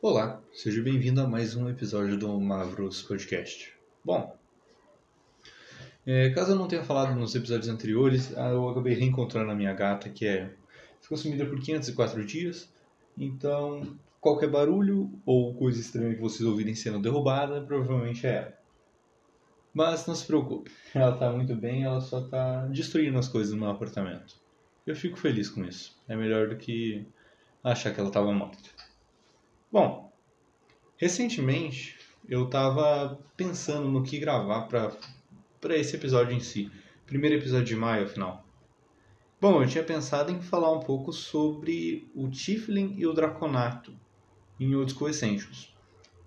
Olá, seja bem-vindo a mais um episódio do Mavros Podcast. Bom, é, caso eu não tenha falado nos episódios anteriores, ah, eu acabei reencontrando a minha gata que é ficou sumida por 504 dias. Então, qualquer barulho ou coisa estranha que vocês ouvirem sendo derrubada, provavelmente é ela. Mas não se preocupe, ela está muito bem, ela só está destruindo as coisas no meu apartamento. Eu fico feliz com isso. É melhor do que achar que ela estava morta. Bom, recentemente eu estava pensando no que gravar para esse episódio em si. Primeiro episódio de maio, afinal. Bom, eu tinha pensado em falar um pouco sobre o Tiflin e o Draconato em Old School Essentials.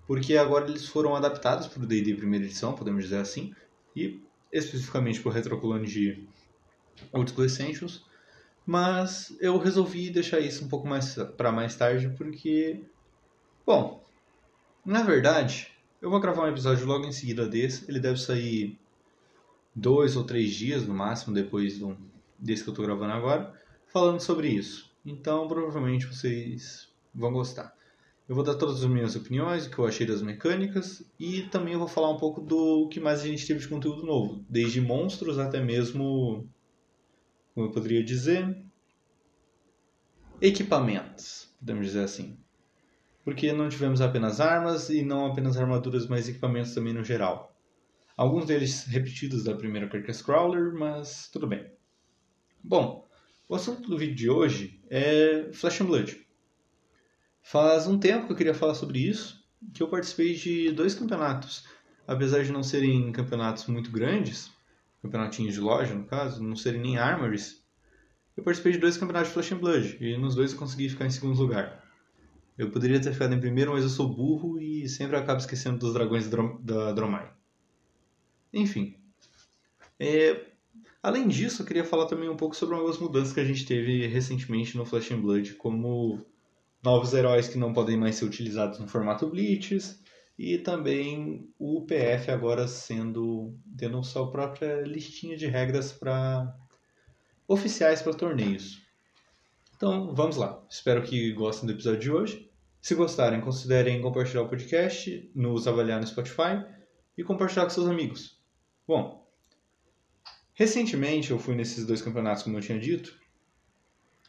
Porque agora eles foram adaptados para o D&D primeira edição, podemos dizer assim, e especificamente para o Retroculone de Old School Essentials. Mas eu resolvi deixar isso um pouco mais para mais tarde, porque, bom, na verdade, eu vou gravar um episódio logo em seguida desse. Ele deve sair dois ou três dias no máximo depois do, desse que eu estou gravando agora, falando sobre isso. Então, provavelmente vocês vão gostar. Eu vou dar todas as minhas opiniões, o que eu achei das mecânicas e também eu vou falar um pouco do que mais a gente teve de conteúdo novo, desde monstros até mesmo, como eu poderia dizer, equipamentos, podemos dizer assim. Porque não tivemos apenas armas e não apenas armaduras, mas equipamentos também no geral. Alguns deles repetidos da primeira Carcass Crawler, mas tudo bem. Bom, o assunto do vídeo de hoje é Flash and Blood. Faz um tempo que eu queria falar sobre isso, que eu participei de dois campeonatos. Apesar de não serem campeonatos muito grandes, campeonatinhos de loja no caso, não serem nem armories, eu participei de dois campeonatos de Flash and Blood, e nos dois eu consegui ficar em segundo lugar. Eu poderia ter ficado em primeiro, mas eu sou burro e sempre acabo esquecendo dos dragões da Dromai. Enfim. É, Além disso, eu queria falar também um pouco sobre algumas mudanças que a gente teve recentemente no Flash and Blood, como novos heróis que não podem mais ser utilizados no formato Blitz, e também o PF agora sendo tendo sua própria listinha de regras para oficiais para torneios. Então, vamos lá. Espero que gostem do episódio de hoje. Se gostarem, considerem compartilhar o podcast, nos avaliar no Spotify e compartilhar com seus amigos. Bom, Recentemente eu fui nesses dois campeonatos, como eu tinha dito,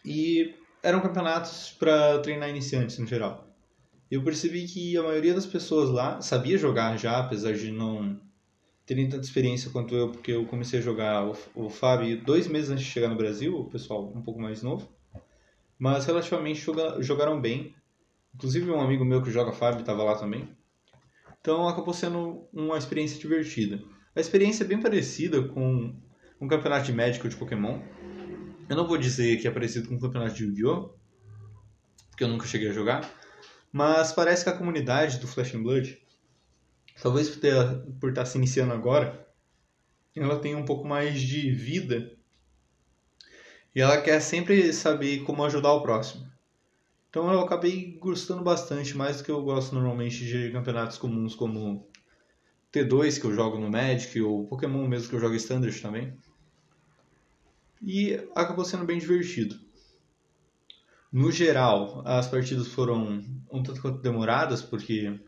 e eram campeonatos para treinar iniciantes no geral. Eu percebi que a maioria das pessoas lá sabia jogar já, apesar de não terem tanta experiência quanto eu, porque eu comecei a jogar o, o Fábio dois meses antes de chegar no Brasil, o pessoal um pouco mais novo, mas relativamente joga, jogaram bem. Inclusive um amigo meu que joga Fábio estava lá também. Então acabou sendo uma experiência divertida. A experiência é bem parecida com um campeonato de Magic de Pokémon. Eu não vou dizer que é parecido com um campeonato de Yu-Gi-Oh! Porque eu nunca cheguei a jogar. Mas parece que a comunidade do Flash and Blood, talvez por, ter, por estar se iniciando agora, ela tem um pouco mais de vida. E ela quer sempre saber como ajudar o próximo. Então eu acabei gostando bastante, mais do que eu gosto normalmente de campeonatos comuns como T2 que eu jogo no Magic, ou Pokémon mesmo que eu jogo Standard também e acabou sendo bem divertido. No geral, as partidas foram um tanto quanto demoradas, porque,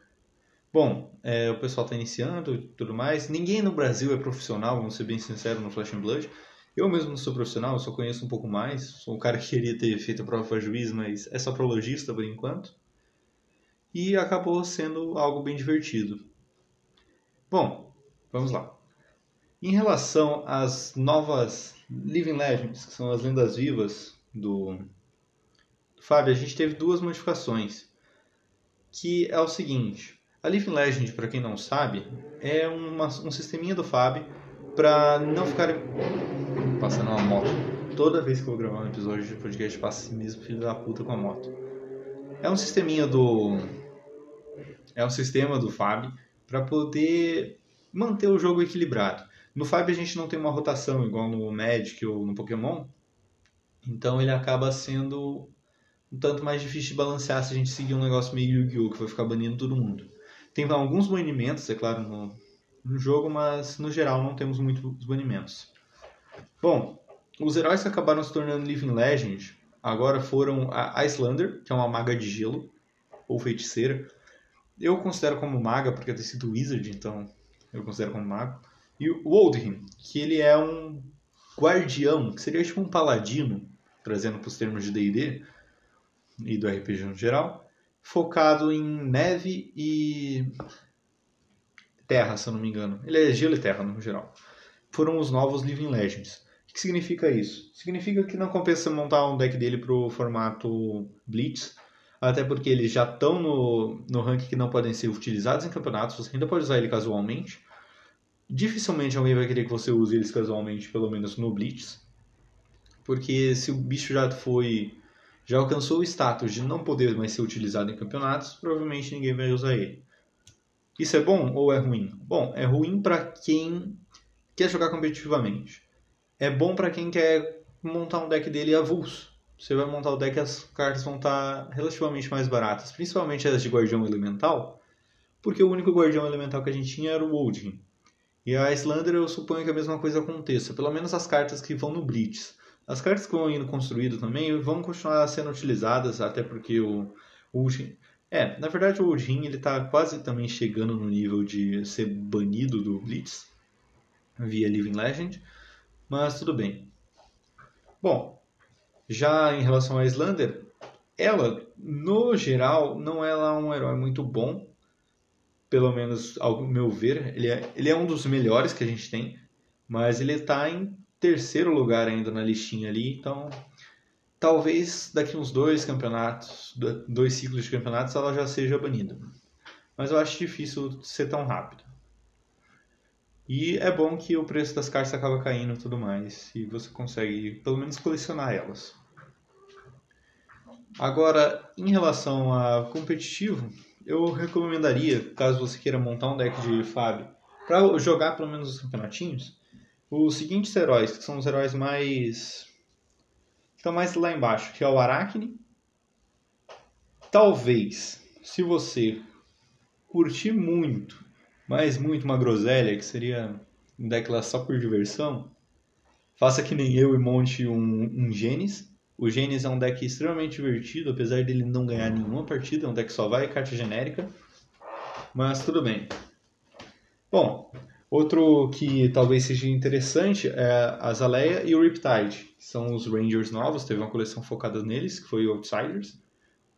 bom, é, o pessoal está iniciando e tudo mais. Ninguém no Brasil é profissional, vamos ser bem sinceros, no Flash and Blood. Eu mesmo não sou profissional, só conheço um pouco mais. Sou um cara que queria ter feito a prova para juiz, mas é só prologista por enquanto. E acabou sendo algo bem divertido. Bom, vamos lá. Em relação às novas Living Legends, que são as lendas vivas do, do Fábio, a gente teve duas modificações. Que é o seguinte: a Living Legend, para quem não sabe, é uma, um sisteminha do Fábio para não ficar passando uma moto. Toda vez que eu vou gravar um episódio de podcast, passa esse mesmo filho da puta com a moto. É um sisteminha do. É um sistema do Fábio para poder manter o jogo equilibrado. No Five a gente não tem uma rotação igual no Magic ou no Pokémon, então ele acaba sendo um tanto mais difícil de balancear se a gente seguir um negócio meio Yu-Gi-Oh! que vai ficar banindo todo mundo. Tem alguns banimentos, é claro, no, no jogo, mas no geral não temos muitos banimentos. Bom, os heróis que acabaram se tornando Living Legend agora foram a Icelander, que é uma maga de gelo. ou feiticeira. Eu considero como maga, porque eu tenho sido wizard, então eu considero como mago. E o Oldhim, que ele é um guardião, que seria tipo um paladino, trazendo para os termos de D&D e do RPG no geral, focado em neve e terra, se eu não me engano. Ele é gelo e terra no geral. Foram os novos Living Legends. O que significa isso? Significa que não compensa montar um deck dele pro formato Blitz, até porque eles já estão no, no ranking que não podem ser utilizados em campeonatos, você ainda pode usar ele casualmente. Dificilmente alguém vai querer que você use eles casualmente, pelo menos no Blitz. Porque se o bicho já foi. já alcançou o status de não poder mais ser utilizado em campeonatos, provavelmente ninguém vai usar ele. Isso é bom ou é ruim? Bom, é ruim para quem quer jogar competitivamente. É bom para quem quer montar um deck dele avulso. Você vai montar o deck as cartas vão estar relativamente mais baratas, principalmente as de Guardião Elemental, porque o único Guardião Elemental que a gente tinha era o Odin. E a Islander eu suponho que a mesma coisa aconteça, pelo menos as cartas que vão no Blitz. As cartas que vão indo construído também vão continuar sendo utilizadas, até porque o, o é, na verdade o Odin ele tá quase também chegando no nível de ser banido do Blitz via Living Legend, mas tudo bem. Bom, já em relação a Islander, ela, no geral, não é um herói muito bom, pelo menos ao meu ver. Ele é, ele é um dos melhores que a gente tem, mas ele está em terceiro lugar ainda na listinha ali, então talvez daqui uns dois campeonatos, dois ciclos de campeonatos, ela já seja banida. Mas eu acho difícil ser tão rápido. E é bom que o preço das cartas acaba caindo e tudo mais, e você consegue pelo menos colecionar elas. Agora, em relação a competitivo, eu recomendaria, caso você queira montar um deck de Fab para jogar pelo menos os campeonatinhos, os seguintes heróis, que são os heróis mais. estão mais lá embaixo, que é o Arachne. Talvez, se você curtir muito, mas muito uma groselha, que seria lá só por diversão, faça que nem eu e monte um, um Genis. O Genis é um deck extremamente divertido, apesar dele não ganhar nenhuma partida, é um deck que só vai carta genérica. Mas tudo bem. Bom, Outro que talvez seja interessante é a Zaleia e o Riptide. São os Rangers novos, teve uma coleção focada neles, que foi o Outsiders.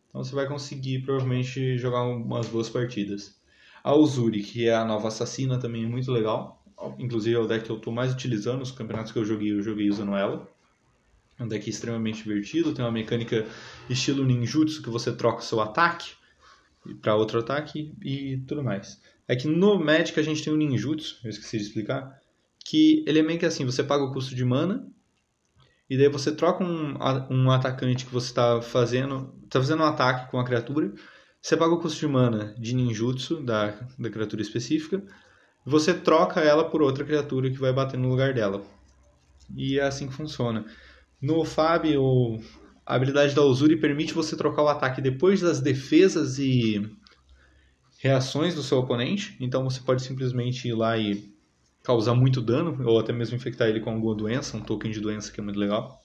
Então você vai conseguir provavelmente jogar umas boas partidas. A Uzuri, que é a nova assassina, também é muito legal. Inclusive é o deck que eu estou mais utilizando, os campeonatos que eu joguei, eu joguei usando ela. É um deck extremamente divertido, tem uma mecânica estilo ninjutsu que você troca o seu ataque para outro ataque e tudo mais. É que no Magic a gente tem o ninjutsu, eu esqueci de explicar, que ele é meio que assim, você paga o custo de mana, e daí você troca um, um atacante que você está fazendo, está fazendo um ataque com a criatura, você paga o custo de mana de ninjutsu da, da criatura específica, você troca ela por outra criatura que vai bater no lugar dela. E é assim que funciona. No Fab, o, a habilidade da Uzuri permite você trocar o ataque depois das defesas e reações do seu oponente, então você pode simplesmente ir lá e causar muito dano, ou até mesmo infectar ele com alguma doença, um token de doença que é muito legal.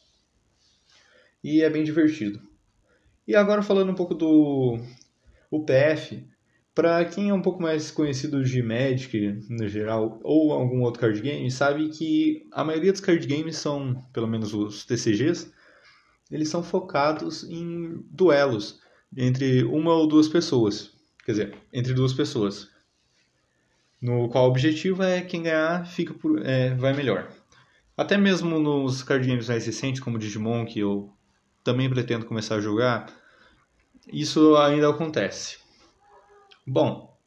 E é bem divertido. E agora falando um pouco do UPF, para quem é um pouco mais conhecido de Magic no geral, ou algum outro card game, sabe que a maioria dos card games são, pelo menos os TCGs, eles são focados em duelos entre uma ou duas pessoas quer dizer, entre duas pessoas, no qual o objetivo é quem ganhar fica por, é, vai melhor. Até mesmo nos card games mais recentes, como Digimon, que eu também pretendo começar a jogar, isso ainda acontece. Bom,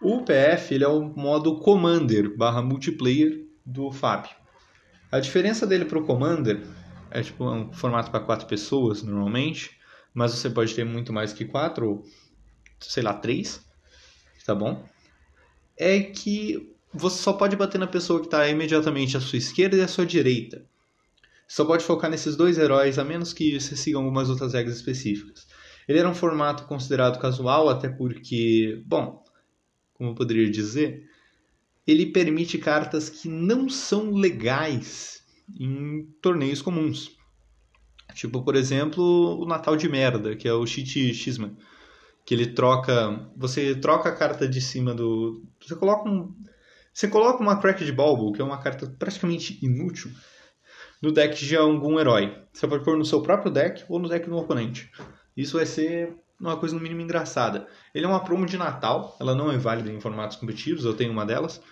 o PF ele é o modo Commander barra multiplayer do FAB. A diferença dele para o Commander é tipo um formato para quatro pessoas normalmente, mas você pode ter muito mais que quatro, sei lá, três, tá bom? É que você só pode bater na pessoa que está imediatamente à sua esquerda e à sua direita. Só pode focar nesses dois heróis, a menos que você siga algumas outras regras específicas. Ele era um formato considerado casual, até porque, bom, como eu poderia dizer, ele permite cartas que não são legais em torneios comuns. Tipo, por exemplo, o Natal de Merda, que é o Cheat Xman que ele troca, você troca a carta de cima do, você coloca um, você coloca uma Cracked Bulbo, que é uma carta praticamente inútil, no deck de algum herói. Você pode pôr no seu próprio deck ou no deck do oponente. Isso vai ser uma coisa no mínimo engraçada. Ele é uma promo de Natal, ela não é válida em formatos competitivos, eu tenho uma delas,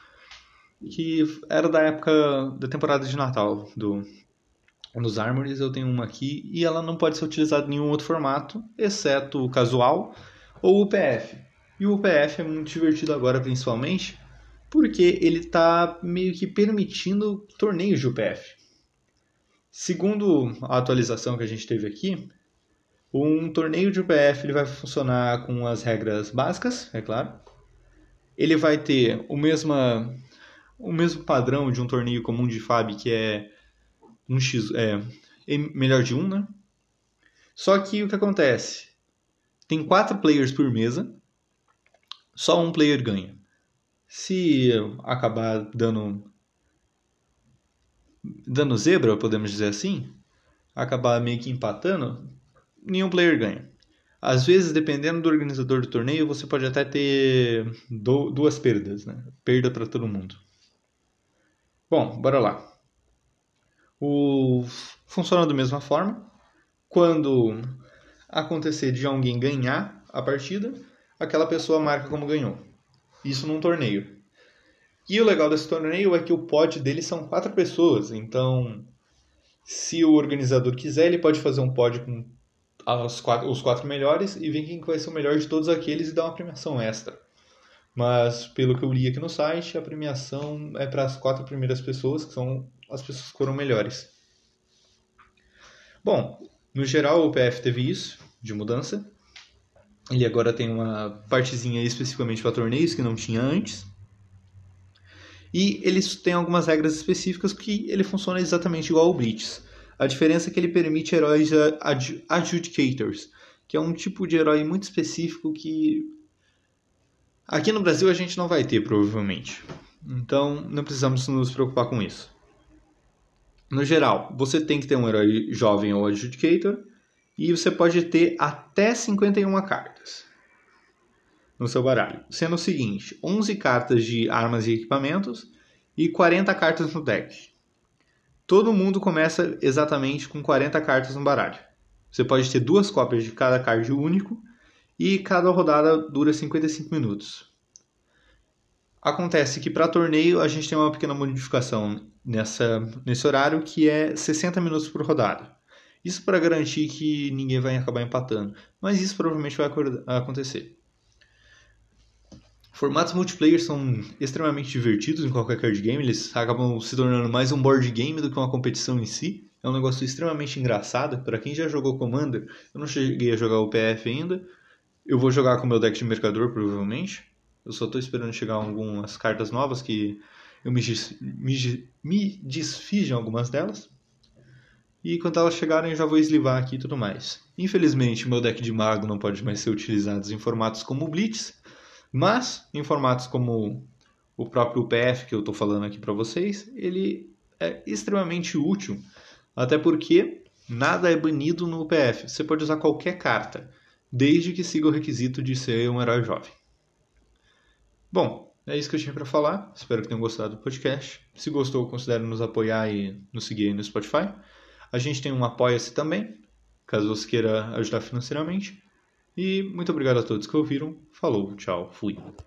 que era da época da temporada de Natal do dos Armories, eu tenho uma aqui e ela não pode ser utilizada em nenhum outro formato, exceto o casual ou o PF. E o PF é muito divertido agora, principalmente, porque ele está meio que permitindo torneios de UPF. Segundo a atualização que a gente teve aqui, um torneio de UPF ele vai funcionar com as regras básicas, é claro. Ele vai ter o mesmo, o mesmo padrão de um torneio comum de FAB, que é um X, é, melhor de um, né? Só que o que acontece? Tem quatro players por mesa, só um player ganha. Se acabar dando dando zebra, podemos dizer assim, acabar meio que empatando, nenhum player ganha. Às vezes, dependendo do organizador do torneio, você pode até ter duas perdas, né? Perda para todo mundo. Bom, bora lá. O... Funciona da mesma forma. Quando acontecer de alguém ganhar a partida, aquela pessoa marca como ganhou. Isso num torneio. E o legal desse torneio é que o pod dele são quatro pessoas, então se o organizador quiser, ele pode fazer um pod com quatro, os quatro melhores e ver quem vai ser o melhor de todos aqueles e dar uma premiação extra. Mas pelo que eu li aqui no site, a premiação é para as quatro primeiras pessoas, que são as pessoas que foram melhores. Bom, no geral o PF teve isso de mudança. Ele agora tem uma partezinha especificamente para torneios que não tinha antes. E eles têm algumas regras específicas que ele funciona exatamente igual ao Blitz. A diferença é que ele permite heróis adjudicators, que é um tipo de herói muito específico que aqui no Brasil a gente não vai ter, provavelmente. Então não precisamos nos preocupar com isso. No geral, você tem que ter um herói jovem ou adjudicator e você pode ter até 51 cartas no seu baralho, sendo o seguinte: 11 cartas de armas e equipamentos e 40 cartas no deck. Todo mundo começa exatamente com 40 cartas no baralho. Você pode ter duas cópias de cada card único e cada rodada dura 55 minutos. Acontece que para torneio a gente tem uma pequena modificação nessa, nesse horário que é 60 minutos por rodada. Isso para garantir que ninguém vai acabar empatando, mas isso provavelmente vai acontecer. Formatos multiplayer são extremamente divertidos em qualquer card game, eles acabam se tornando mais um board game do que uma competição em si. É um negócio extremamente engraçado. Para quem já jogou Commander, eu não cheguei a jogar o PF ainda. Eu vou jogar com o meu deck de mercador, provavelmente. Eu só estou esperando chegar algumas cartas novas que eu me, me, me desfiz de algumas delas. E quando elas chegarem, eu já vou eslivar aqui e tudo mais. Infelizmente, meu deck de mago não pode mais ser utilizado em formatos como Blitz, mas, em formatos como o próprio UPF que eu estou falando aqui para vocês, ele é extremamente útil, até porque nada é banido no UPF. Você pode usar qualquer carta, desde que siga o requisito de ser um herói jovem. Bom, é isso que eu tinha para falar. Espero que tenham gostado do podcast. Se gostou, considere nos apoiar e nos seguir aí no Spotify. A gente tem um Apoia-se também, caso você queira ajudar financeiramente. E muito obrigado a todos que ouviram. Falou, tchau, fui.